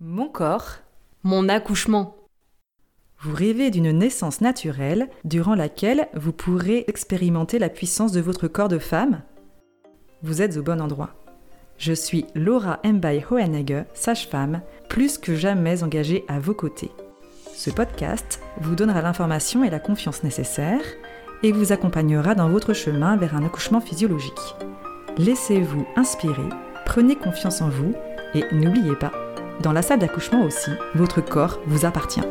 Mon corps, Mon accouchement. vous rêvez d'une naissance naturelle durant laquelle vous pourrez expérimenter la puissance de votre corps de femme Vous êtes au bon endroit. Je suis Laura Mbaye Hohenegger, sage-femme, plus que jamais engagée à vos côtés. Ce podcast vous donnera l'information et la confiance nécessaires et vous accompagnera dans votre chemin vers un accouchement physiologique. Laissez-vous inspirer, prenez confiance en vous et n'oubliez pas, dans la salle d'accouchement aussi, votre corps vous appartient.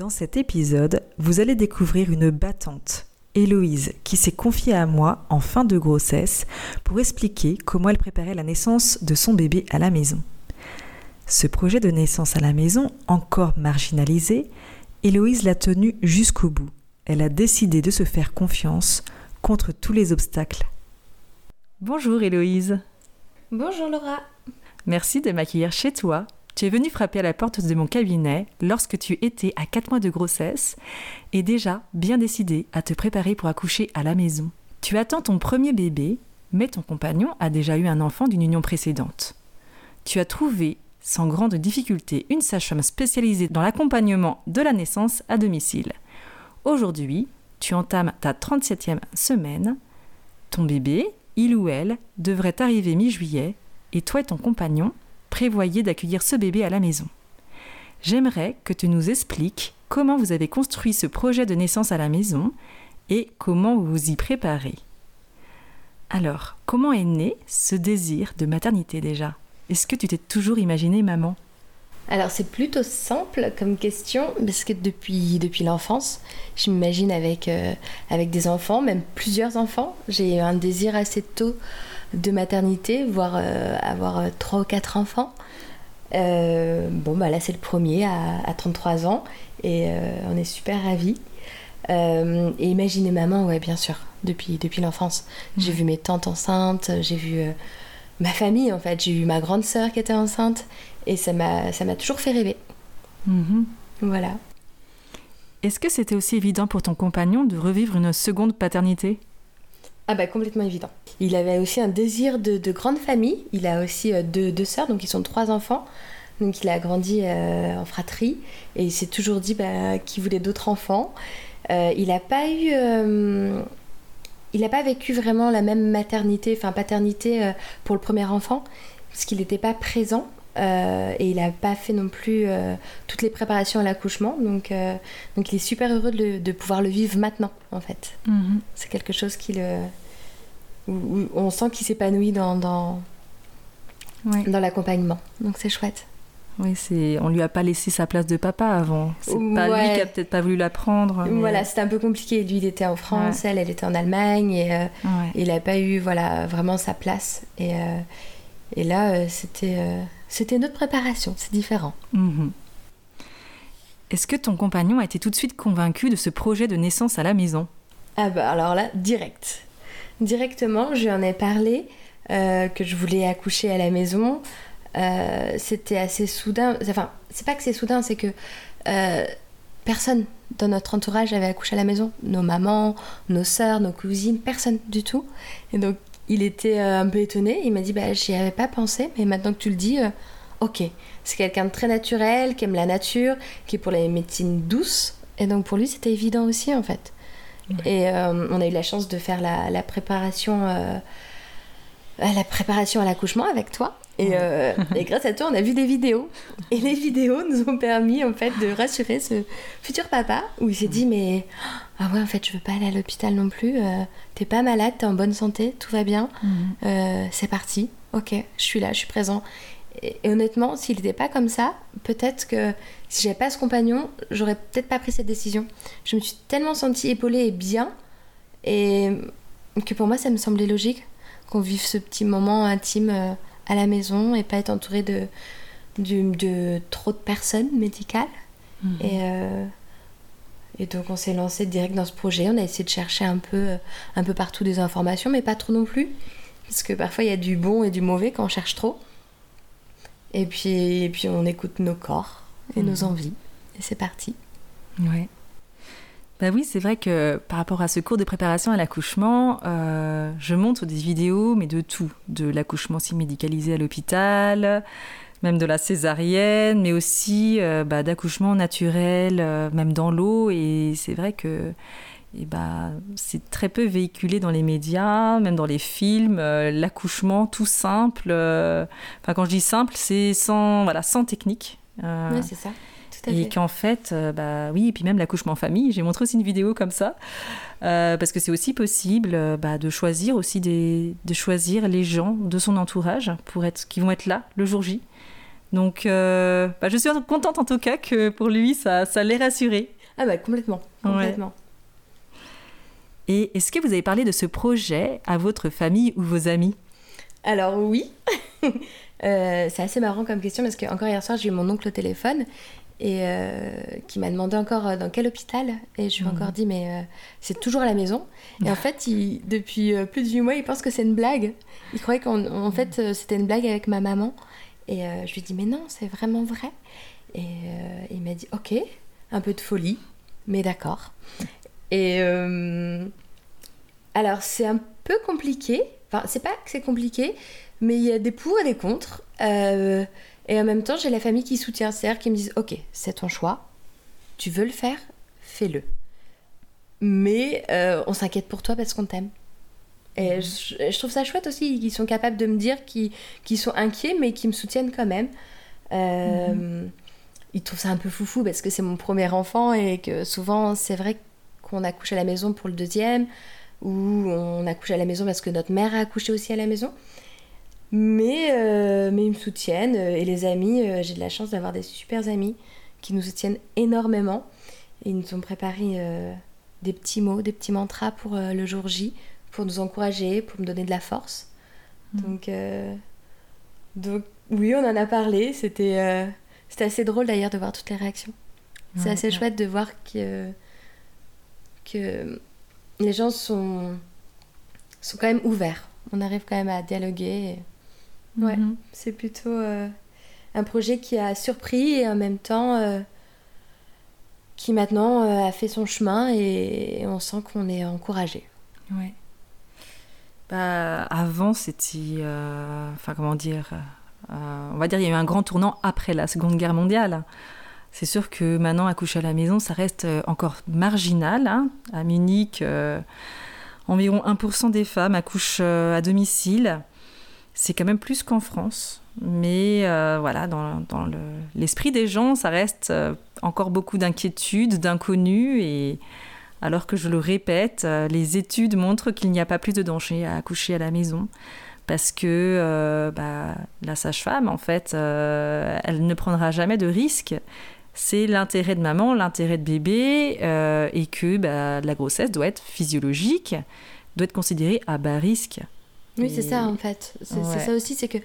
Dans cet épisode, vous allez découvrir une battante, Héloïse, qui s'est confiée à moi en fin de grossesse pour expliquer comment elle préparait la naissance de son bébé à la maison. Ce projet de naissance à la maison, encore marginalisé, Héloïse l'a tenu jusqu'au bout. Elle a décidé de se faire confiance contre tous les obstacles. Bonjour Héloïse, Bonjour Laura. merci de m'accueillir chez toi. Tu es venue frapper à la porte de mon cabinet lorsque tu étais à 4 mois de grossesse et déjà bien décidée à te préparer pour accoucher à la maison. Tu attends ton premier bébé, mais ton compagnon a déjà eu un enfant d'une union précédente. Tu as trouvé sans grande difficulté une sage-femme spécialisée dans l'accompagnement de la naissance à domicile. Aujourd'hui, tu entames ta 37e semaine. Ton bébé, il ou elle, devrait arriver mi-juillet et toi et ton compagnon prévoyez d'accueillir ce bébé à la maison. J'aimerais que tu nous expliques comment vous avez construit ce projet de naissance à la maison et comment vous vous y préparez. Alors, comment est né ce désir de maternité déjà? Est-ce que tu t'es toujours imaginé maman? Alors c'est plutôt simple comme question parce que depuis, depuis l'enfance, je m'imagine avec, euh, avec des enfants, même plusieurs enfants. J'ai un désir assez tôt de maternité, voire euh, avoir euh, trois ou quatre enfants. Euh, bon, bah là c'est le premier à, à 33 ans et on est super ravis. Et imaginer maman, ouais, bien sûr, depuis, depuis l'enfance. J'ai Ouais. vu mes tantes enceintes, j'ai vu ma famille en fait, j'ai eu ma grande sœur qui était enceinte et ça m'a toujours fait rêver. Mhm. Voilà. Est-ce que c'était aussi évident pour ton compagnon de revivre une seconde paternité? Ah bah complètement évident. Il avait aussi un désir de, de grande famille. Il a aussi euh, deux, sœurs, donc ils sont trois enfants. Donc il a grandi euh, en fratrie et il s'est toujours dit bah, qu'il voulait d'autres enfants. Euh, il n'a pas eu... il n'a pas vécu vraiment la même maternité, enfin paternité pour le premier enfant, parce qu'il n'était pas présent. Euh, et il n'a pas fait non plus euh, toutes les préparations à l'accouchement. Donc, euh, donc il est super heureux de, le- de pouvoir le vivre maintenant, en fait. Mhm. C'est quelque chose qui le... où, où on sent qu'il s'épanouit dans, dans, l'accompagnement. Donc c'est chouette. Oui, c'est. On lui a pas laissé sa place de papa avant. C'est pas lui qui a peut-être pas voulu la prendre. mais- Voilà, c'était un peu compliqué. Lui, il était en France, elle, elle était en Allemagne, et Ouais. il n'a pas eu voilà, vraiment sa place. Et, et là, c'était c'était notre préparation, c'est différent. Mhm. Est-ce que ton compagnon a été tout de suite convaincu de ce projet de naissance à la maison? Ah bah alors là, direct. Directement, je lui en ai parlé, euh, que je voulais accoucher à la maison. Euh, C'était assez soudain. Enfin, c'est pas que c'est soudain, c'est que euh, personne dans notre entourage avait accouché à la maison. Nos mamans, nos sœurs, nos cousines, personne du tout. Et donc, il était euh, un peu étonné. Il m'a dit, bah, j'y avais pas pensé, mais maintenant que tu le dis, euh, ok. C'est quelqu'un de très naturel, qui aime la nature, qui est pour les médecines douces. Et donc, pour lui, c'était évident aussi, en fait. Et euh, on a eu la chance de faire la, la préparation, à la préparation à l'accouchement avec toi. Et, euh, et grâce à toi, on a vu des vidéos. Et les vidéos nous ont permis en fait de rassurer ce futur papa où il s'est dit mais ah ouais en fait je veux pas aller à l'hôpital non plus. euh, t'es pas malade, t'es en bonne santé, tout va bien. Euh, c'est parti. Ok, je suis là, je suis présent. Et, et honnêtement, s'il n'était pas comme ça, peut-être que si j'avais pas ce compagnon, j'aurais peut-être pas pris cette décision. Je me suis tellement sentie épaulée et bien, et que pour moi, ça me semblait logique qu'on vive ce petit moment intime euh, à la maison et pas être entourée de, de, de trop de personnes médicales. Mhm. Et, euh, et donc on s'est lancé direct dans ce projet. On a essayé de chercher un peu, euh, un peu partout des informations, mais pas trop non plus. Parce que parfois il y a du bon et du mauvais quand on cherche trop. Et puis, et puis on écoute nos corps et nos Mhm. envies. Et c'est parti. Ouais. Bah oui, c'est vrai que par rapport à ce cours de préparation à l'accouchement, euh, je montre des vidéos, mais de tout. De l'accouchement si médicalisé à l'hôpital, même de la césarienne, mais aussi euh, bah, d'accouchement naturel, euh, même dans l'eau. Et c'est vrai que et bah, c'est très peu véhiculé dans les médias, même dans les films. l'accouchement tout simple. Enfin, quand je dis simple, c'est sans, voilà, sans technique. Ouais, c'est ça. Tout à et qu'en fait, euh, bah oui, et puis même l'accouchement en famille, j'ai montré aussi une vidéo comme ça, euh, parce que c'est aussi possible euh, bah, de choisir aussi des, de choisir les gens de son entourage pour être, qui vont être là le jour J. Donc, bah, je suis contente en tout cas que pour lui, ça, ça l'ait rassuré. Ah bah complètement. Ouais. complètement. Et est-ce que vous avez parlé de ce projet à votre famille ou vos amis? Alors oui, Euh, c'est assez marrant comme question parce que encore hier soir j'ai eu mon oncle au téléphone et euh, qui m'a demandé encore euh, dans quel hôpital. Et je lui ai Mhm. encore dit mais euh, c'est toujours à la maison. Et en fait il- depuis plus de 8 mois il pense que c'est une blague. Il croyait qu'en en fait c'était une blague avec ma maman. Et euh, je lui ai dit mais non c'est vraiment vrai. Et il m'a dit ok un peu de folie mais d'accord. Et alors c'est un peu compliqué. Enfin c'est pas que c'est compliqué mais il y a des pour et des contre. Et en même temps, j'ai la famille qui soutient, c'est-à-dire qui me disent Ok, c'est ton choix, tu veux le faire, fais-le. Mais euh, on s'inquiète pour toi parce qu'on t'aime. Et je, je trouve ça chouette aussi qu'ils sont capables de me dire qu'ils sont inquiets, mais qu'ils me soutiennent quand même. Euh, Ils trouvent ça un peu foufou parce que c'est mon premier enfant et que souvent, c'est vrai qu'on accouche à la maison pour le deuxième, ou on accouche à la maison parce que notre mère a accouché aussi à la maison. Mais, euh, mais ils me soutiennent. euh, Et les amis, euh, j'ai de la chance d'avoir des super amis qui nous soutiennent énormément. Ils nous ont préparé euh, des petits mots, des petits mantras pour le jour J, pour nous encourager, pour me donner de la force. Mhm. Donc, donc oui, on en a parlé. C'était c'était assez drôle d'ailleurs de voir toutes les réactions. C'est assez ouais. chouette de voir que, que les gens sont, sont quand même ouverts. On arrive quand même à dialoguer. et- Ouais. Mhm. C'est plutôt euh, un projet qui a surpris et en même temps euh, qui maintenant euh, a fait son chemin et on sent qu'on est encouragé. Ouais. Bah, avant, c'était. Enfin, comment dire On va dire, il y a eu un grand tournant après la Seconde Guerre mondiale. C'est sûr que maintenant, accoucher à la maison, ça reste encore marginal. hein. À Munich, environ 1% des femmes accouchent à domicile. C'est quand même plus qu'en France. Mais euh, voilà, dans, dans le- l'esprit des gens, ça reste euh, encore beaucoup d'inquiétudes, d'inconnus. Et alors que je le répète, euh, les études montrent qu'il n'y a pas plus de danger à accoucher à la maison. Parce que bah, la sage-femme, en fait, elle ne prendra jamais de risque. C'est l'intérêt de maman, l'intérêt de bébé, et que bah, la grossesse doit être physiologique, doit être considérée à bas risque. Oui, Et- c'est ça en fait. C'est Ouais. ça aussi, c'est que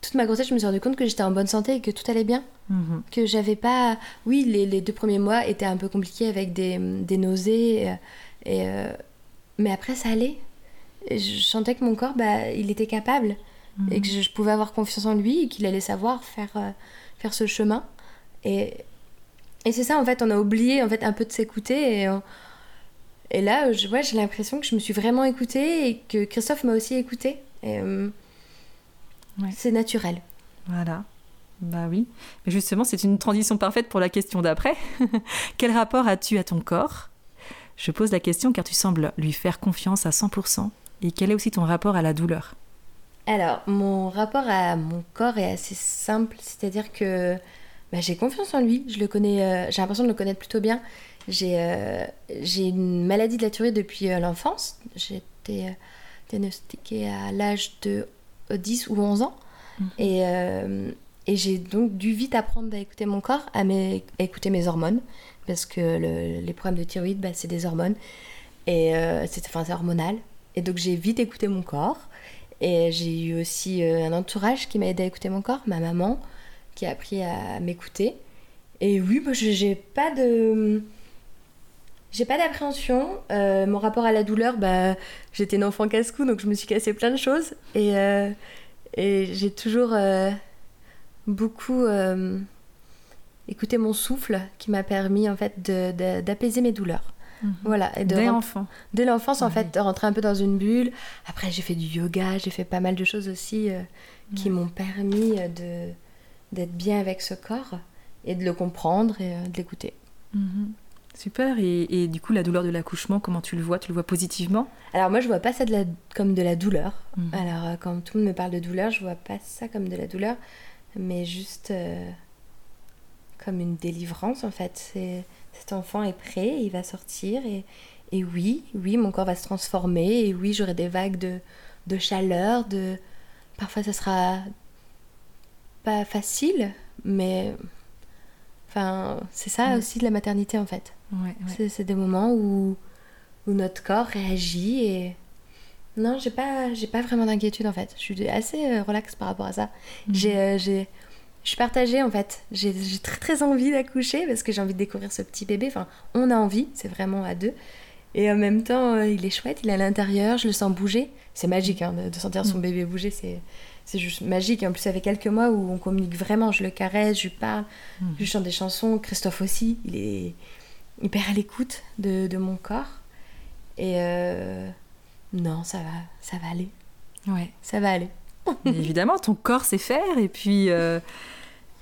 toute ma grossesse, je me suis rendu compte que j'étais en bonne santé et que tout allait bien. Mhm. que j'avais pas. Oui, les, les deux premiers mois étaient un peu compliqués avec des, des nausées, euh, et, euh, mais après ça allait. Et je sentais que mon corps, bah, il était capable et que je, je pouvais avoir confiance en lui et qu'il allait savoir faire, euh, faire ce chemin. Et, et c'est ça, en fait, on a oublié en fait un peu de s'écouter. Et, on- et là, je, ouais, j'ai l'impression que je me suis vraiment écoutée et que Christophe m'a aussi écoutée. Euh, Ouais. C'est naturel. Voilà. Bah oui. Mais justement, c'est une transition parfaite pour la question d'après. Quel rapport as-tu à ton corps? Je pose la question car tu sembles lui faire confiance à 100%. Et quel est aussi ton rapport à la douleur? Alors, mon rapport à mon corps est assez simple, c'est-à-dire que bah, j'ai confiance en lui, je le connais, euh, j'ai l'impression de le connaître plutôt bien. J'ai euh, j'ai une maladie de la thyroïde depuis euh, l'enfance. J'ai été euh, diagnostiquée à l'âge de euh, 10 ou 11 ans. Mhm. Et, euh, et j'ai donc dû vite apprendre à écouter mon corps, à, à écouter mes hormones, parce que le- les problèmes de thyroïde, bah, c'est des hormones. Et euh, c'est enfin, c'est hormonal. Et donc j'ai vite écouté mon corps. Et j'ai eu aussi euh, un entourage qui m'a aidé à écouter mon corps, ma maman, qui a appris à m'écouter. Et oui, moi, j'ai pas de. J'ai pas d'appréhension. Euh, mon rapport à la douleur, bah, j'étais une enfant casse-cou, donc je me suis cassé plein de choses. Et, euh, et j'ai toujours euh, beaucoup écouté mon souffle qui m'a permis en fait d'apaiser mes douleurs. Voilà. Et de Dès enfant. Dès l'enfance, en fait, de rentrer un peu dans une bulle. Après, j'ai fait du yoga, j'ai fait pas mal de choses aussi qui m'ont permis de d'être bien avec ce corps et de le comprendre et de l'écouter. Mhm. Super. Et, et du coup, la douleur de l'accouchement, comment tu le vois Tu le vois positivement? Alors moi, je vois pas ça de la- comme de la douleur. Mhm. Alors euh, quand tout le monde me parle de douleur, je vois pas ça comme de la douleur, mais juste euh, comme une délivrance en fait. Cet enfant est prêt, il va sortir et, et oui, oui, mon corps va se transformer et oui, j'aurai des vagues de, de chaleur, de parfois ça sera pas facile, mais enfin c'est ça aussi de la maternité en fait. Ouais, C'est- C'est des moments où, où notre corps réagit et. Non, j'ai pas, j'ai pas vraiment d'inquiétude en fait. Je suis assez euh, relax par rapport à ça. Mhm. J'ai, euh, j'ai, je suis partagée en fait. J'ai très très envie d'accoucher parce que j'ai envie de découvrir ce petit bébé. Enfin, on a envie, c'est vraiment à deux. Et en même temps, euh, il est chouette, il est à l'intérieur, je le sens bouger. C'est magique hein, de, de sentir son Mhm. bébé bouger, c'est, c'est juste magique. Et en plus, ça fait quelques mois où on communique vraiment. Je le caresse, je lui parle, Mhm. je lui chante des chansons. Christophe aussi, il est hyper à l'écoute de, de mon corps. Et euh, non, ça va, ça va aller. Ouais. Ça va aller. Évidemment, ton corps sait faire. Et puis, euh,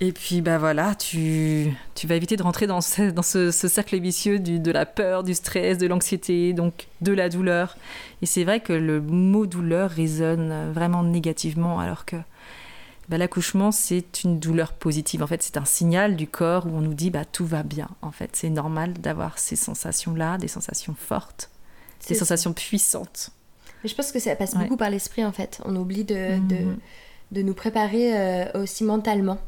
et puis bah voilà, tu, tu vas éviter de rentrer dans ce, dans ce, ce cercle vicieux du, de la peur, du stress, de l'anxiété, donc de la douleur. Et c'est vrai que le mot douleur résonne vraiment négativement, alors que bah, l'accouchement, c'est une douleur positive. En fait, c'est un signal du corps où on nous dit bah, tout va bien. En fait, c'est normal d'avoir ces sensations-là, des sensations fortes, des ça. sensations puissantes. Mais je pense que ça passe Ouais. beaucoup par l'esprit en fait. On oublie de, de, Mhm. de nous préparer euh, aussi mentalement.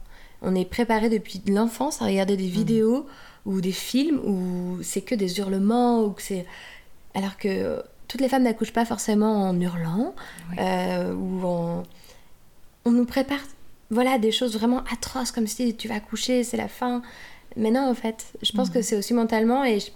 On est préparé depuis l'enfance à regarder des vidéos ou des films où c'est que des hurlements ou que c'est alors que toutes les femmes n'accouchent pas forcément en hurlant Oui. euh, ou en on nous prépare voilà des choses vraiment atroces comme si tu vas accoucher c'est la fin mais non en fait je pense que c'est aussi mentalement et je-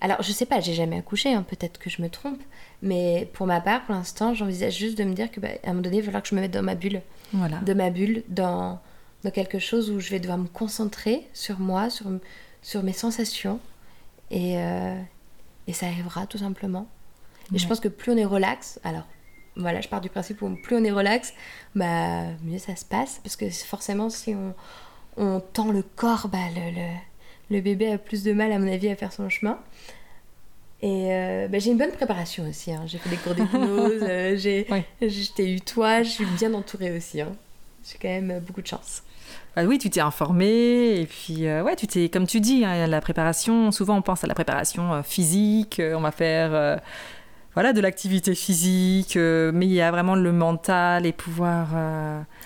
alors je sais pas j'ai jamais accouché hein, peut-être que je me trompe mais pour ma part pour l'instant j'envisage juste de me dire que bah, à un moment donné il va falloir que je me mette dans ma bulle Voilà. de ma bulle dans, dans quelque chose où je vais devoir me concentrer sur moi, sur, sur mes sensations. Et, euh, et ça arrivera tout simplement. Et je pense que plus on est relax, alors voilà, je pars du principe où plus on est relax, bah, mieux ça se passe. Parce que forcément, si on, on tend le corps, bah, le, le, le bébé a plus de mal, à mon avis, à faire son chemin. Et euh, bah, j'ai une bonne préparation aussi. hein. J'ai fait des cours d'hypnose, euh, j'ai t'ai eu toi, je suis bien entourée aussi. hein. J'ai quand même beaucoup de chance. Bah oui, tu t'es informé et puis euh, ouais, tu t'es comme tu dis, hein, la préparation. Souvent, on pense à la préparation euh, physique. euh, on va faire voilà de l'activité physique, mais il y a vraiment le mental et pouvoir.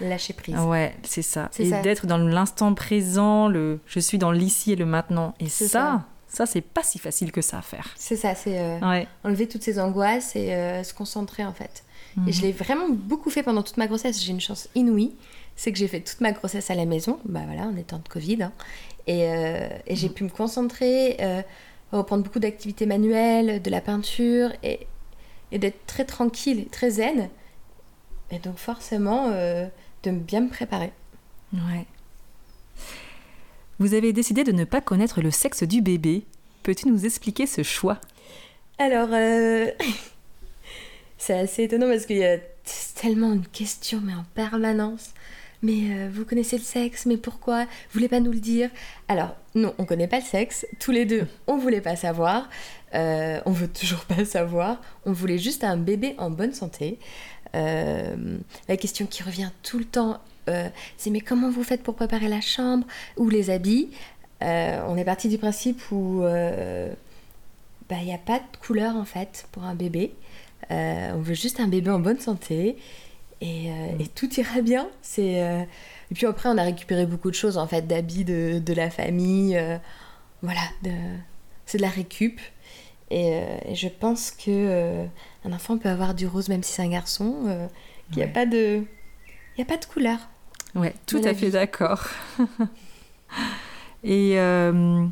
Lâcher prise. ouais, c'est ça. C'est Et ça. d'être dans l'instant présent. Le, je suis dans l'ici et le maintenant. Et C'est ça, ça, c'est pas si facile que ça à faire. C'est ça, c'est Ouais. enlever toutes ces angoisses et se concentrer en fait. Et je l'ai vraiment beaucoup fait pendant toute ma grossesse. J'ai une chance inouïe, c'est que j'ai fait toute ma grossesse à la maison, bah voilà, en étant de Covid. hein. Et, euh, et j'ai pu me concentrer, euh, reprendre beaucoup d'activités manuelles, de la peinture et, et d'être très tranquille, très zen. Et donc forcément, euh, de bien me préparer. Ouais. Vous avez décidé de ne pas connaître le sexe du bébé. Peux-tu nous expliquer ce choix? Alors, c'est assez étonnant parce qu'il y a tellement une question, mais en permanence. Mais euh, vous connaissez le sexe, mais pourquoi? Vous voulez pas nous le dire? Alors, non, on connaît pas le sexe. Tous les deux, on voulait pas savoir. Euh, on veut toujours pas savoir. On voulait juste un bébé en bonne santé. Euh, la question qui revient tout le temps, euh, c'est mais comment vous faites pour préparer la chambre ou les habits? On est parti du principe où bah, il n'y a pas de couleur en fait pour un bébé. On veut juste un bébé en bonne santé et, euh, et tout ira bien. C'est euh, et puis après on a récupéré beaucoup de choses en fait d'habits de, de la famille. euh, voilà, de... c'est de la récup. Et, et je pense que un enfant peut avoir du rose même si c'est un garçon, Il n'y a pas de, il y a pas de couleur. Ouais, tout à fait d'accord. Et euh,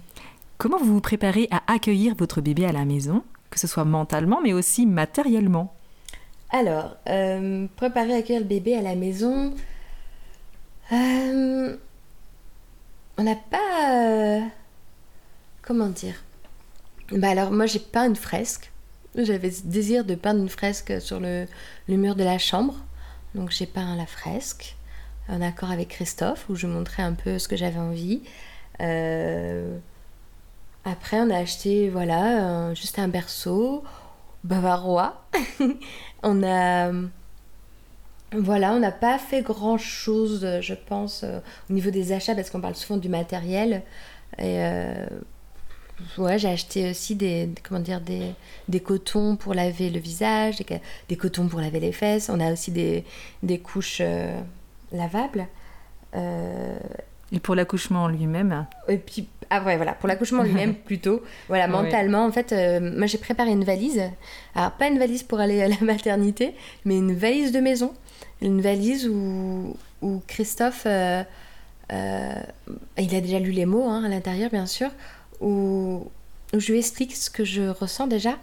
comment vous vous préparez à accueillir votre bébé à la maison, que ce soit mentalement, mais aussi matériellement? Alors, euh, préparer à accueillir le bébé à la maison, euh, on n'a pas, comment dire? Bah alors, moi j'ai peint une fresque. J'avais le désir de peindre une fresque sur le, mur de la chambre. Donc j'ai peint la fresque en accord avec Christophe où je montrais un peu ce que j'avais envie. Euh, après, on a acheté voilà juste un berceau bavarois. on a voilà, on n'a pas fait grand chose, je pense, euh, au niveau des achats parce qu'on parle souvent du matériel. Et euh, ouais, j'ai acheté aussi des, comment dire, des, des cotons pour laver le visage, des, des, cotons pour laver les fesses. On a aussi des, des couches euh, lavables. Et pour l'accouchement lui-même Et puis, ah ouais, voilà, pour l'accouchement lui-même plutôt. Voilà, mentalement, en fait, euh, moi j'ai préparé une valise. Alors, pas une valise pour aller à la maternité, mais une valise de maison. Une valise où, où Christophe, euh, euh, il a déjà lu les mots hein, à l'intérieur, bien sûr, où, où, je lui explique ce que je ressens déjà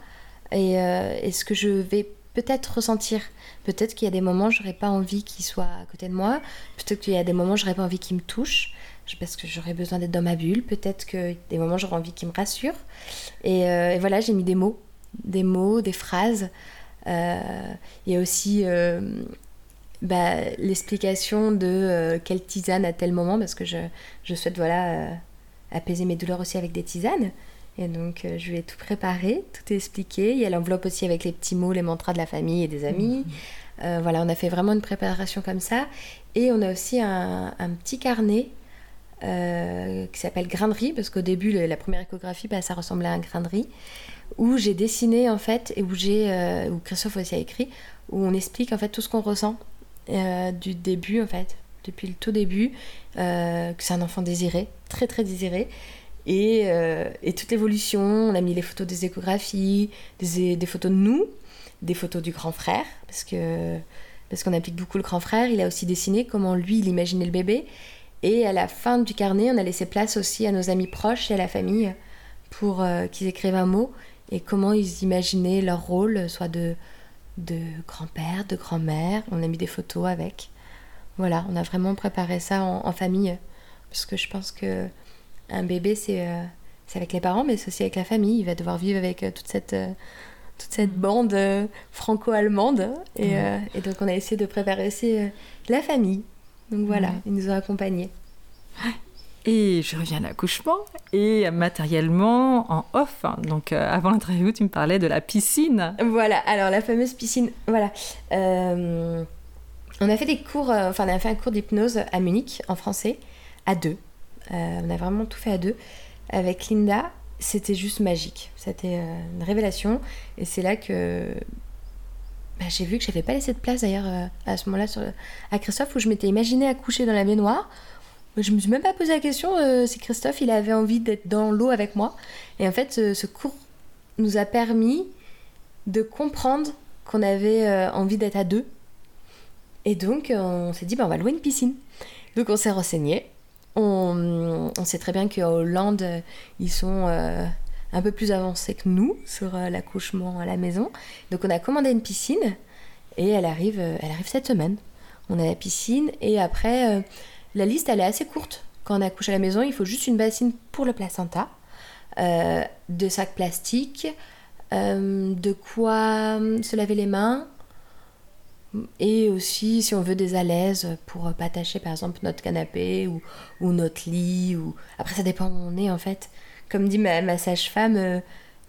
et, et ce que je vais peut-être ressentir. Peut-être qu'il y a des moments, j'aurais pas envie qu'il soit à côté de moi. Peut-être qu'il y a des moments, j'aurais pas envie qu'il me touche parce que j'aurais besoin d'être dans ma bulle. Peut-être que des moments, j'aurais envie qu'il me rassure. Et, euh, et voilà, j'ai mis des mots, des mots, des phrases. Euh, il y a aussi euh, bah, l'explication de quelle tisane à tel moment, parce que je, je souhaite voilà apaiser mes douleurs aussi avec des tisanes. Et donc, euh, je lui ai tout préparé, tout expliqué. Il y a l'enveloppe aussi avec les petits mots, les mantras de la famille et des amis. Mmh. Euh, voilà, on a fait vraiment une préparation comme ça. Et on a aussi un, un petit carnet euh, qui s'appelle grain de riz, parce qu'au début, la première échographie, bah, ça ressemblait à un grain de riz, où j'ai dessiné en fait, et où euh, où Christophe aussi a écrit, où on explique en fait tout ce qu'on ressent euh, du début en fait, depuis le tout début, que c'est un enfant désiré, très très désiré. Et, et, toute l'évolution, on a mis les photos des échographies, des, des, photos de nous, des photos du grand frère, parce que parce qu'on applique beaucoup le grand frère. Il a aussi dessiné comment lui, il imaginait le bébé. Et à la fin du carnet, on a laissé place aussi à nos amis proches et à la famille pour euh, qu'ils écrivent un mot et comment ils imaginaient leur rôle, soit de, de grand-père, de grand-mère. On a mis des photos avec. Voilà, on a vraiment préparé ça en, en famille, parce que je pense que un bébé, c'est euh, avec les parents, mais c'est aussi avec la famille. Il va devoir vivre avec euh, toute cette, euh, toute cette bande euh, franco-allemande. Et, mmh. et, donc, on a essayé de préparer aussi la famille. Donc voilà, ils nous ont accompagnés. Et je reviens à l'accouchement et matériellement en off. Hein. Donc avant l'interview, tu me parlais de la piscine. Voilà, alors la fameuse piscine. Voilà. Euh, on a fait des cours, euh, enfin on a fait un cours d'hypnose à Munich en français, à deux. Euh, on a vraiment tout fait à deux. Avec Linda, c'était juste magique. C'était euh, une révélation. Et c'est là que bah, j'ai vu que j'avais pas laissé de place d'ailleurs euh, à ce moment-là à Christophe où je m'étais imaginé accoucher dans la baignoire. Je me suis même pas posé la question euh, si Christophe il avait envie d'être dans l'eau avec moi. Et en fait, ce, ce, cours nous a permis de comprendre qu'on avait euh, envie d'être à deux. Et donc, on s'est dit, bah, on va louer une piscine. Donc, on s'est renseigné. On, on, sait très bien qu'en Hollande, ils sont euh, un peu plus avancés que nous sur euh, l'accouchement à la maison. Donc on a commandé une piscine et elle arrive, euh, elle arrive cette semaine. On a la piscine et après, euh, la liste elle est assez courte. Quand on accouche à la maison, il faut juste une bassine pour le placenta, euh, deux sacs plastiques, de quoi se laver les mains, et aussi si on veut des alaises pour pas tâcher par exemple notre canapé ou, ou, notre lit ou après ça dépend où on est en fait comme dit ma, ma sage-femme euh,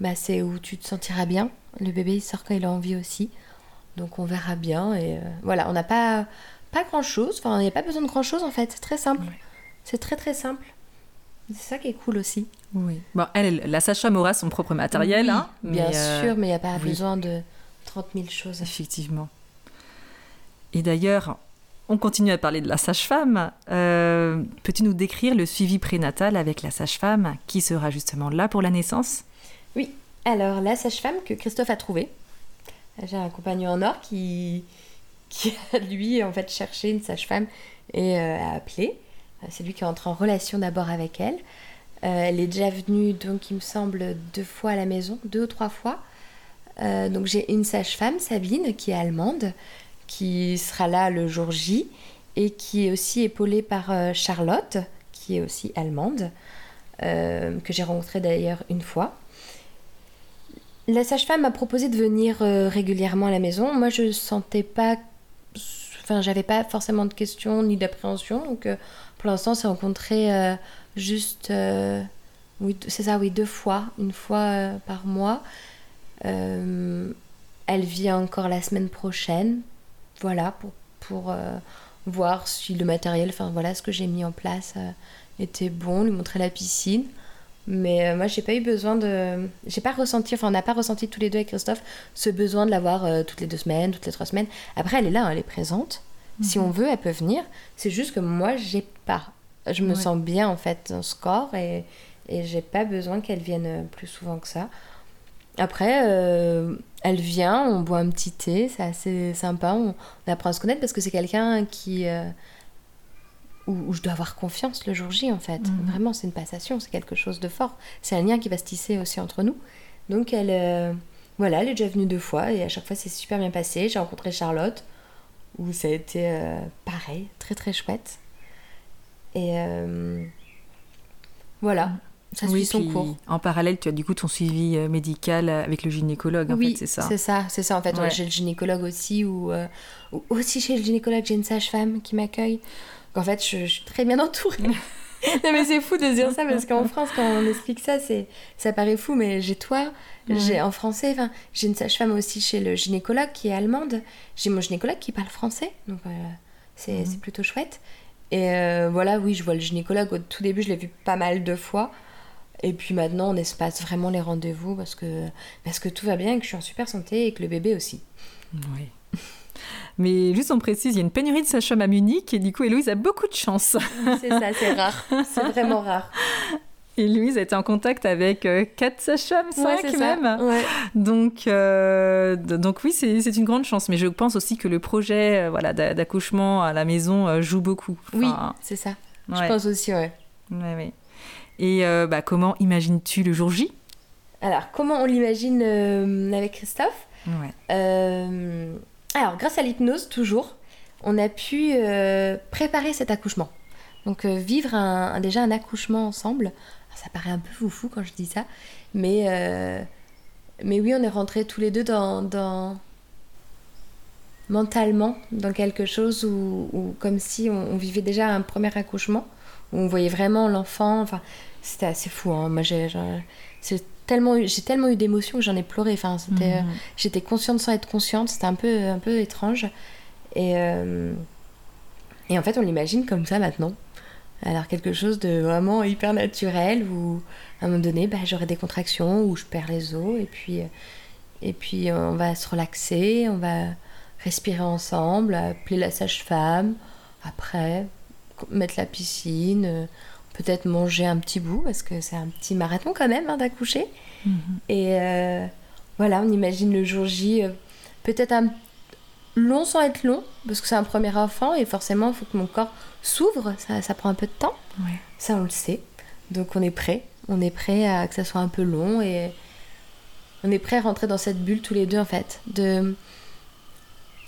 bah, c'est où tu te sentiras bien. Le bébé il sort quand il a envie aussi. Donc on verra bien et euh, voilà. On n'a pas pas grand chose enfin il n'y a pas besoin de grand chose en fait. C'est très simple. C'est très très simple. C'est ça qui est cool aussi. Oui. Bon elle la sage-femme aura son propre matériel oui, hein, bien euh, sûr mais il n'y a pas oui. besoin de 30 000 choses. Effectivement. Et d'ailleurs, on continue à parler de la sage-femme. Euh, Peux-tu nous décrire le suivi prénatal avec la sage-femme qui sera justement là pour la naissance? Oui, alors la sage-femme que Christophe a trouvée. J'ai un compagnon en or qui, qui a lui en fait cherché une sage-femme et a appelé. C'est lui qui est entré en relation d'abord avec elle. elle est déjà venue, donc il me semble, deux fois à la maison, deux ou trois fois. donc j'ai une sage-femme, Sabine, qui est allemande, qui sera là le jour J et qui est aussi épaulée par Charlotte, qui est aussi allemande, que j'ai rencontrée d'ailleurs une fois. La sage-femme m'a proposé de venir euh, régulièrement à la maison. Moi, je sentais pas. Enfin, j'avais pas forcément de questions ni d'appréhension. Donc, euh, pour l'instant, on s'est rencontrés euh, juste. oui, c'est ça, oui, deux fois. Une fois par mois. elle vient encore la semaine prochaine. Voilà, pour, pour voir si le matériel, enfin voilà, ce que j'ai mis en place était bon, lui montrer la piscine. Mais euh, moi, j'ai pas eu besoin de. J'ai pas ressenti, enfin, on n'a pas ressenti tous les deux avec Christophe ce besoin de l'avoir voir euh, toutes les deux semaines, toutes les trois semaines. Après, elle est là, elle est présente. Si mhm. on veut, elle peut venir. C'est juste que moi, j'ai pas. Je me sens bien, en fait, dans ce corps et, et j'ai pas besoin qu'elle vienne euh, plus souvent que ça. Après, elle vient, on boit un petit thé, c'est assez sympa, on, apprend à se connaître parce que c'est quelqu'un qui où, je dois avoir confiance le jour J en fait. Mhm. Vraiment, c'est une passation, c'est quelque chose de fort. C'est un lien qui va se tisser aussi entre nous. Donc elle, euh, voilà, elle est déjà venue deux fois et à chaque fois c'est super bien passé. J'ai rencontré Charlotte où ça a été euh, pareil, très très chouette. Et euh, voilà. Ça suit son cours. En parallèle, tu as du coup ton suivi médical avec le gynécologue, en oui, fait, c'est ça c'est ça, c'est ça. En fait, j'ai le gynécologue aussi, ou, aussi chez le gynécologue, j'ai une sage-femme qui m'accueille qu'en fait, je, suis très bien entourée. non, mais c'est fou de dire ça parce qu'en France, quand on explique ça, c'est ça paraît fou, mais j'ai toi, j'ai en français, enfin, j'ai une sage-femme aussi chez le gynécologue qui est allemande. J'ai mon gynécologue qui parle français, donc euh, c'est plutôt chouette. Et euh, voilà, oui, je vois le gynécologue. Au tout début, je l'ai vu pas mal de fois. Et puis maintenant, on espace vraiment les rendez-vous parce que, parce que tout va bien que je suis en super santé et que le bébé aussi. Oui. Mais juste on précise, il y a une pénurie de sages-femmes à Munich et du coup, Héloïse a beaucoup de chance. C'est ça, c'est rare. C'est vraiment rare. Et Louise a été en contact avec euh, quatre sages-femmes, cinq même. Donc, euh, donc oui, c'est une grande chance. Mais je pense aussi que le projet euh, voilà, d'accouchement à la maison joue beaucoup. oui, c'est ça. Je pense aussi, ouais. ouais, Et bah, comment imagines-tu le jour J? Alors, comment on l'imagine avec Christophe? Alors, grâce à l'hypnose, toujours, on a pu euh, préparer cet accouchement. Donc, euh, vivre un, déjà un accouchement ensemble. ça paraît un peu foufou quand je dis ça, mais, euh, mais oui, on est rentrés tous les deux dans, dans mentalement dans quelque chose où, comme si on, vivait déjà un premier accouchement, on voyait vraiment l'enfant. Enfin, c'était assez fou. Hein. Moi, j'ai tellement j'ai tellement eu d'émotions que j'en ai pleuré. Enfin, c'était, mhm. j'étais consciente sans être consciente. C'était un peu, un peu étrange. Et, euh, et en fait, on l'imagine comme ça maintenant. Alors quelque chose de vraiment hyper naturel où à un moment donné, bah, j'aurai des contractions où je perds les os et puis et puis on va se relaxer, on va respirer ensemble, appeler la sage-femme, après mettre la piscine, peut-être manger un petit bout, parce que c'est un petit marathon quand même hein, d'accoucher. Mhm. Et euh, voilà, on imagine le jour J, euh, peut-être un long sans être long, parce que c'est un premier enfant, et forcément, il faut que mon corps s'ouvre, ça, ça, prend un peu de temps. Ça, on le sait. Donc on est prêt. On est prêt à que ça soit un peu long, et on est prêt à rentrer dans cette bulle tous les deux, en fait. De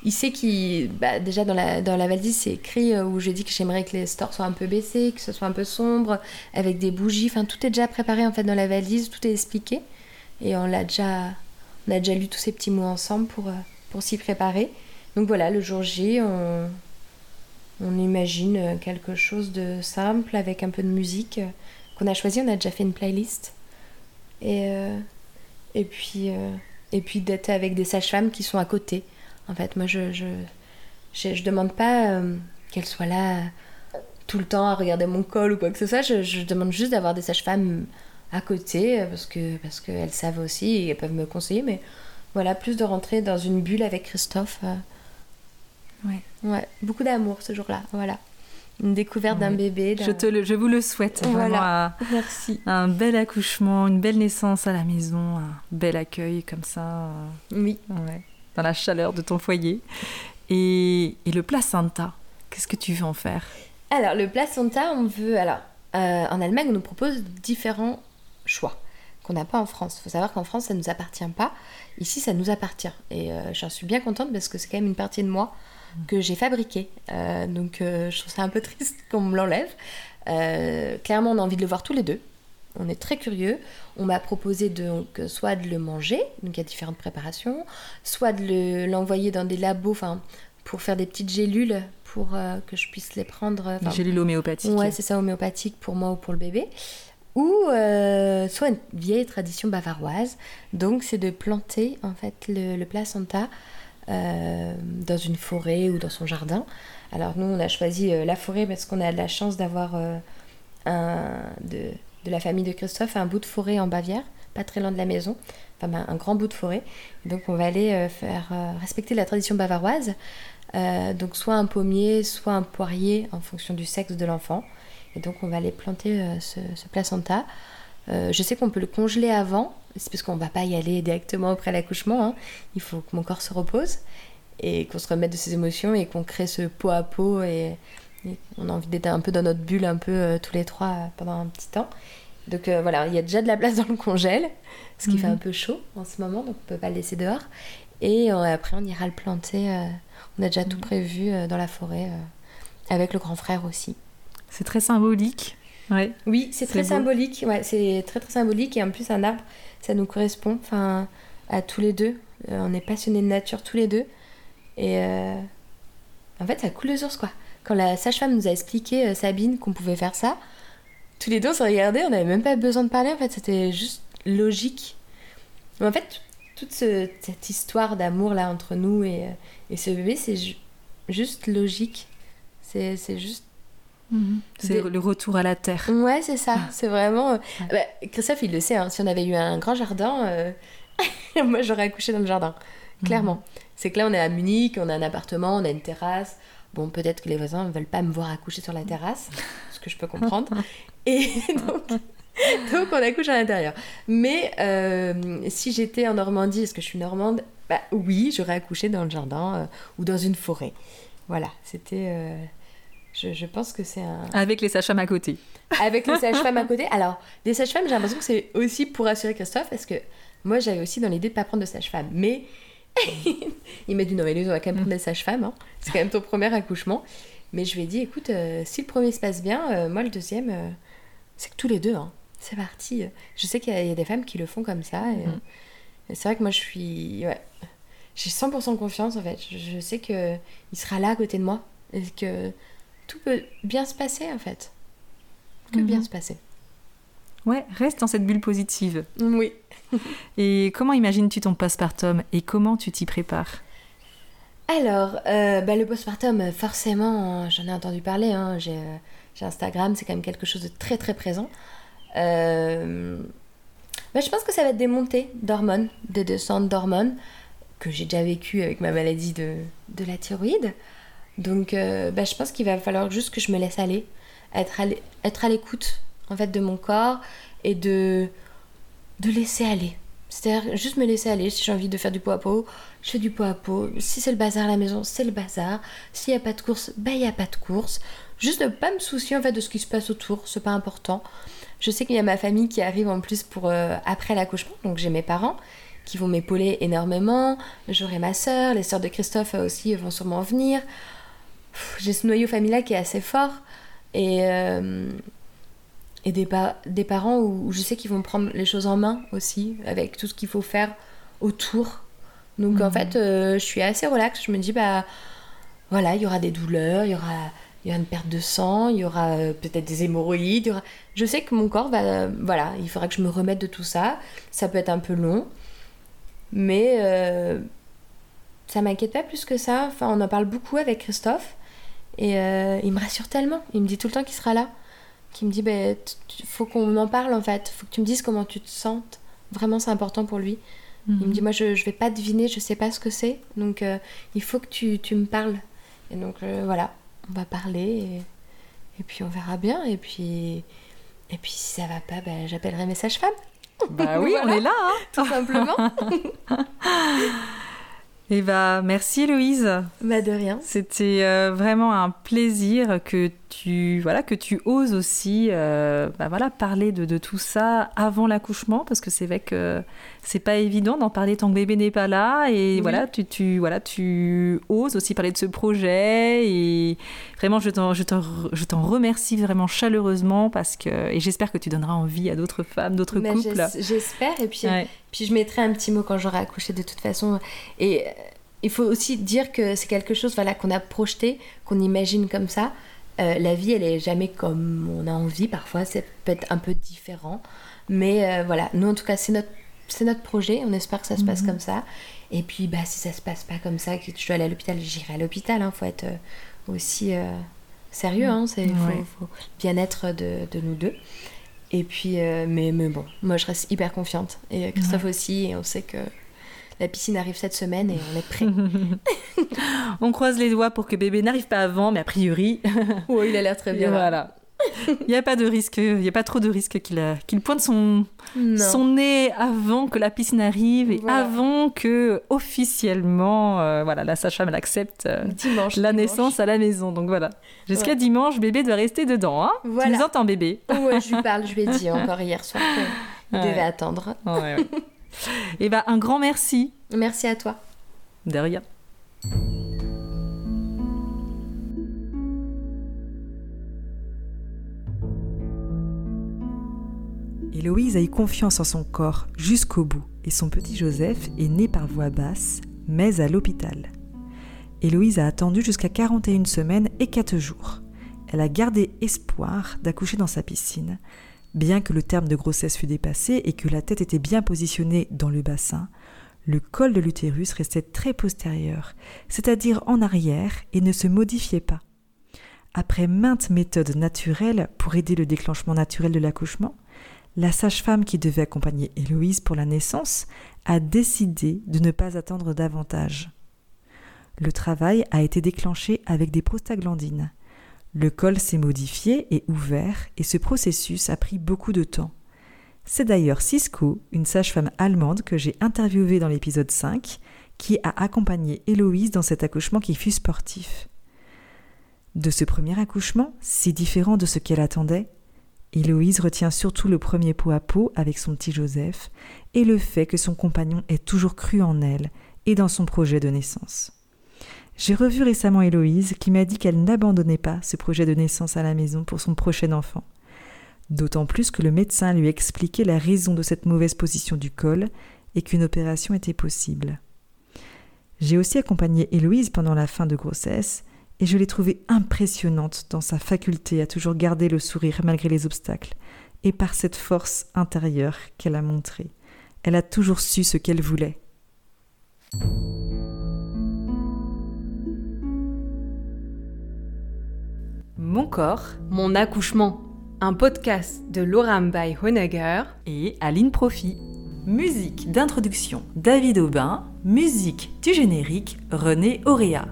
il sait qu'il. Bah, déjà, dans la, valise, c'est écrit euh, où je dis que j'aimerais que les stores soient un peu baissés, que ce soit un peu sombre, avec des bougies. Enfin, tout est déjà préparé en fait dans la valise, tout est expliqué. Et on l'a déjà, on a déjà lu tous ces petits mots ensemble pour, euh, pour s'y préparer. Donc voilà, le jour J, on, on imagine quelque chose de simple avec un peu de musique qu'on a choisi. On a déjà fait une playlist. Et, euh, et puis, et puis d'être avec des sages-femmes qui sont à côté en fait, moi, je je, je, demande pas euh, qu'elle soit là tout le temps à regarder mon col ou quoi que ce soit. Je, demande juste d'avoir des sages-femmes à côté parce que parce qu'elles savent aussi et elles peuvent me conseiller. Mais voilà, plus de rentrer dans une bulle avec Christophe. Euh. Ouais. Ouais, beaucoup d'amour ce jour-là. Voilà. Une découverte d'un bébé. Je, te le, je vous le souhaite. Voilà. Merci. Un bel accouchement, une belle naissance à la maison, un bel accueil comme ça. Oui. Ouais dans la chaleur de ton foyer. Et, et le placenta, qu'est-ce que tu veux en faire? Alors, le placenta, on veut. Alors, euh, en Allemagne, on nous propose différents choix qu'on n'a pas en France. Il faut savoir qu'en France, ça ne nous appartient pas. Ici, ça nous appartient. Et euh, j'en suis bien contente parce que c'est quand même une partie de moi que j'ai fabriquée. Euh, donc, je trouve ça un peu triste qu'on me l'enlève. clairement, on a envie de le voir tous les deux. On est très curieux. On m'a proposé de, soit de le manger, donc il y a différentes préparations, soit de l'envoyer dans des labos, enfin, pour faire des petites gélules pour euh, que je puisse les prendre. Des gélules homéopathiques. Ouais, c'est ça, homéopathique pour moi ou pour le bébé. Ou euh, soit une vieille tradition bavaroise. Donc, c'est de planter en fait le, placenta euh, dans une forêt ou dans son jardin. Alors, nous, on a choisi la forêt parce qu'on a de la chance d'avoir un de de la famille de Christophe un bout de forêt en Bavière, pas très loin de la maison, enfin un grand bout de forêt. Donc on va aller euh, faire euh, respecter la tradition bavaroise, euh, donc soit un pommier, soit un poirier en fonction du sexe de l'enfant. Et donc on va aller planter ce, placenta. je sais qu'on peut le congeler avant, c'est parce qu'on va pas y aller directement après l'accouchement. Hein. Il faut que mon corps se repose et qu'on se remette de ses émotions et qu'on crée ce pot à pot et on a envie d'être un peu dans notre bulle, un peu euh, tous les trois euh, pendant un petit temps. Donc euh, voilà, il y a déjà de la place dans le congèle, ce qui fait mhm. un peu chaud en ce moment, donc on peut pas le laisser dehors. Et après, on ira le planter. on a déjà tout mhm. prévu dans la forêt, avec le grand frère aussi. C'est très symbolique. Ouais. Oui, c'est très symbolique. Ouais, c'est très très symbolique. Et en plus, un arbre, ça nous correspond enfin, à tous les deux. on est passionnés de nature tous les deux. Et en fait, ça coule de source, quoi quand la sage-femme nous a expliqué, euh, Sabine, qu'on pouvait faire ça, tous les deux on s'est regardés, on n'avait même pas besoin de parler, en fait, c'était juste logique. Mais en fait, toute cette histoire d'amour là entre nous et, et ce bébé, c'est juste logique. C'est juste. Mhm. C'est le retour à la terre. Ouais, c'est ça. Ah. C'est vraiment. Euh, bah, Christophe, il le sait, hein, si on avait eu un grand jardin, euh, moi j'aurais accouché dans le jardin. Clairement. Mhm. C'est que là, on est à Munich, on a un appartement, on a une terrasse, Bon, peut-être que les voisins ne veulent pas me voir accoucher sur la terrasse, ce que je peux comprendre. Et donc, donc on accouche à l'intérieur. Mais euh, si j'étais en Normandie, est-ce que je suis normande? Bah, Oui, j'aurais accouché dans le jardin euh, ou dans une forêt. Voilà, c'était... Euh, je, pense que c'est un... Avec les sages-femmes à côté. Avec les sages-femmes à côté. Alors, les sages-femmes, j'ai l'impression que c'est aussi pour rassurer Christophe, parce que moi, j'avais aussi dans l'idée de ne pas prendre de sage-femme. Mais il m'a dit non mais lui on va quand même prendre des sages-femmes, hein. c'est quand même ton premier accouchement. Mais je lui ai dit écoute, euh, si le premier se passe bien, euh, moi le deuxième, euh, c'est que tous les deux, hein. c'est parti. Je sais qu'il y, a des femmes qui le font comme ça. Et, mm. c'est vrai que moi je suis... Ouais, j'ai 100% confiance en fait. Je, sais que il sera là à côté de moi et que tout peut bien se passer en fait. Que bien mm-hmm. se passer. Ouais, reste dans cette bulle positive. Oui. et comment imagines-tu ton postpartum et comment tu t'y prépares? Alors, euh, bah, le postpartum, forcément, j'en ai entendu parler. Hein, euh, j'ai, Instagram, c'est quand même quelque chose de très très présent. Euh, bah, je pense que ça va être des montées d'hormones, des descentes d'hormones, que j'ai déjà vécu avec ma maladie de, de la thyroïde. Donc, bah, je pense qu'il va falloir juste que je me laisse aller, être être à l'écoute en fait de mon corps et de de laisser aller. C'est-à-dire juste me laisser aller. Si j'ai envie de faire du pot à pot, je fais du pot à pot. Si c'est le bazar à la maison, c'est le bazar. S'il n'y a pas de course, ben il n'y a pas de course. Juste ne pas me soucier en fait de ce qui se passe autour, c'est pas important. Je sais qu'il y a ma famille qui arrive en plus pour euh, après l'accouchement, donc j'ai mes parents qui vont m'épauler énormément. J'aurai ma soeur, les sœurs de Christophe aussi vont sûrement venir. J'ai ce noyau familial qui est assez fort et euh, et des, des parents où, je sais qu'ils vont prendre les choses en main aussi, avec tout ce qu'il faut faire autour. Donc en mhm. fait, euh, je suis assez relax. Je me dis, bah voilà, il y aura des douleurs, il y aura, y aura une perte de sang, il y aura euh, peut-être des hémorroïdes. aura... Je sais que mon corps va. voilà, il faudra que je me remette de tout ça. Ça peut être un peu long. Mais euh, ça m'inquiète pas plus que ça. Enfin, on en parle beaucoup avec Christophe. Et il me rassure tellement. Il me dit tout le temps qu'il sera là qui me dit bah, faut qu'on en parle en fait, faut que tu me dises comment tu te sens. Vraiment, c'est important pour lui. Il me mhm. dit moi je, je vais pas deviner, je sais pas ce que c'est, donc euh, il faut que tu, tu, me parles. Et donc euh, voilà, on va parler et, puis on verra bien. Et puis, et puis si ça va pas, bah, j'appellerai mes sages-femmes. Bah oui, on est là, hein. tout simplement. Et eh bah, merci Louise. Bah de rien. C'était euh, vraiment un plaisir que tu voilà que tu oses aussi euh, bah, voilà parler de, de, tout ça avant l'accouchement parce que c'est vrai que c'est pas évident d'en parler tant que bébé n'est pas là. Et voilà tu, tu voilà tu oses aussi parler de ce projet. Et vraiment je t'en je t'en remercie vraiment chaleureusement parce que et j'espère que tu donneras envie à d'autres femmes d'autres couples. J'espère. Et puis puis je mettrai un petit mot quand j'aurai accouché de toute façon. Et il faut aussi dire que c'est quelque chose voilà, qu'on a projeté, qu'on imagine comme ça. Euh, la vie, elle est jamais comme on a envie. Parfois, c'est peut-être un peu différent. Mais euh, voilà, nous, en tout cas, c'est notre, c'est notre projet. On espère que ça se passe mhm. comme ça. Et puis, bah, si ça se passe pas comme ça, que je dois aller à l'hôpital, j'irai à l'hôpital. Il hein. faut être euh, aussi sérieux. Hein. C'est le bien-être de, de, nous deux. Et puis, mais, mais bon, moi, je reste hyper confiante. Et Christophe aussi. Et on sait que la piscine arrive cette semaine et on est prêt. on croise les doigts pour que bébé n'arrive pas avant, mais a priori. oui, il a l'air très bien. Voilà. Il n'y a pas de risque, il n'y a pas trop de risque qu'il pointe son, son nez avant que la piscine arrive et avant que officiellement euh, voilà, la sage-femme accepte euh, la naissance à la maison. Donc voilà, jusqu'à dimanche, bébé doit rester dedans. Hein Tu nous entends bébé je lui parle, je lui ai dit encore hier soir qu'il devait attendre. Ouais, et eh ben, un grand merci. Merci à toi. De rien. Héloïse a eu confiance en son corps jusqu'au bout et son petit Joseph est né par voie basse, mais à l'hôpital. Héloïse a attendu jusqu'à 41 semaines et 4 jours. Elle a gardé espoir d'accoucher dans sa piscine, Bien que le terme de grossesse fût dépassé et que la tête était bien positionnée dans le bassin, le col de l'utérus restait très postérieur, c'est-à-dire en arrière, et ne se modifiait pas. Après maintes méthodes naturelles pour aider le déclenchement naturel de l'accouchement, la sage-femme qui devait accompagner Héloïse pour la naissance a décidé de ne pas attendre davantage. Le travail a été déclenché avec des prostaglandines, le col s'est modifié et ouvert et ce processus a pris beaucoup de temps. C'est d'ailleurs Cisco, une sage-femme allemande que j'ai interviewée dans l'épisode 5, qui a accompagné Héloïse dans cet accouchement qui fut sportif. De ce premier accouchement, si différent de ce qu'elle attendait, Héloïse retient surtout le premier pot à pot avec son petit Joseph et le fait que son compagnon ait toujours cru en elle et dans son projet de naissance. J'ai revu récemment Héloïse qui m'a dit qu'elle n'abandonnait pas ce projet de naissance à la maison pour son prochain enfant. D'autant plus que le médecin lui expliquait la raison de cette mauvaise position du col et qu'une opération était possible. J'ai aussi accompagné Héloïse pendant la fin de grossesse et je l'ai trouvée impressionnante dans sa faculté à toujours garder le sourire malgré les obstacles et par cette force intérieure qu'elle a montrée. Elle a toujours su ce qu'elle voulait. Mon corps, mon accouchement. Un podcast de Laura by Honegger et Aline Profi. Musique d'introduction David Aubin, musique du générique René Auréa.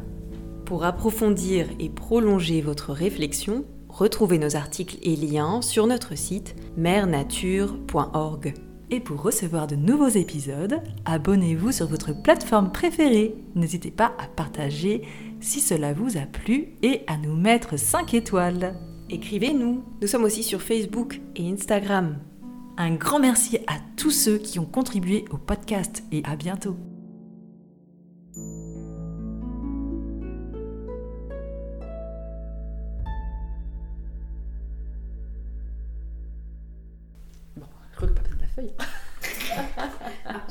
Pour approfondir et prolonger votre réflexion, retrouvez nos articles et liens sur notre site mernature.org. Et pour recevoir de nouveaux épisodes, abonnez-vous sur votre plateforme préférée. N'hésitez pas à partager si cela vous a plu et à nous mettre 5 étoiles. Écrivez-nous, nous sommes aussi sur Facebook et Instagram. Un grand merci à tous ceux qui ont contribué au podcast et à bientôt. Bon, je crois que pas de la feuille. ah,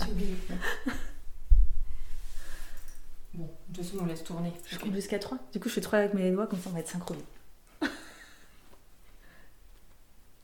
Bon, de on laisse tourner. Je compte jusqu'à 3. Du coup, je fais 3 avec mes doigts, comme ça on va être synchronisés.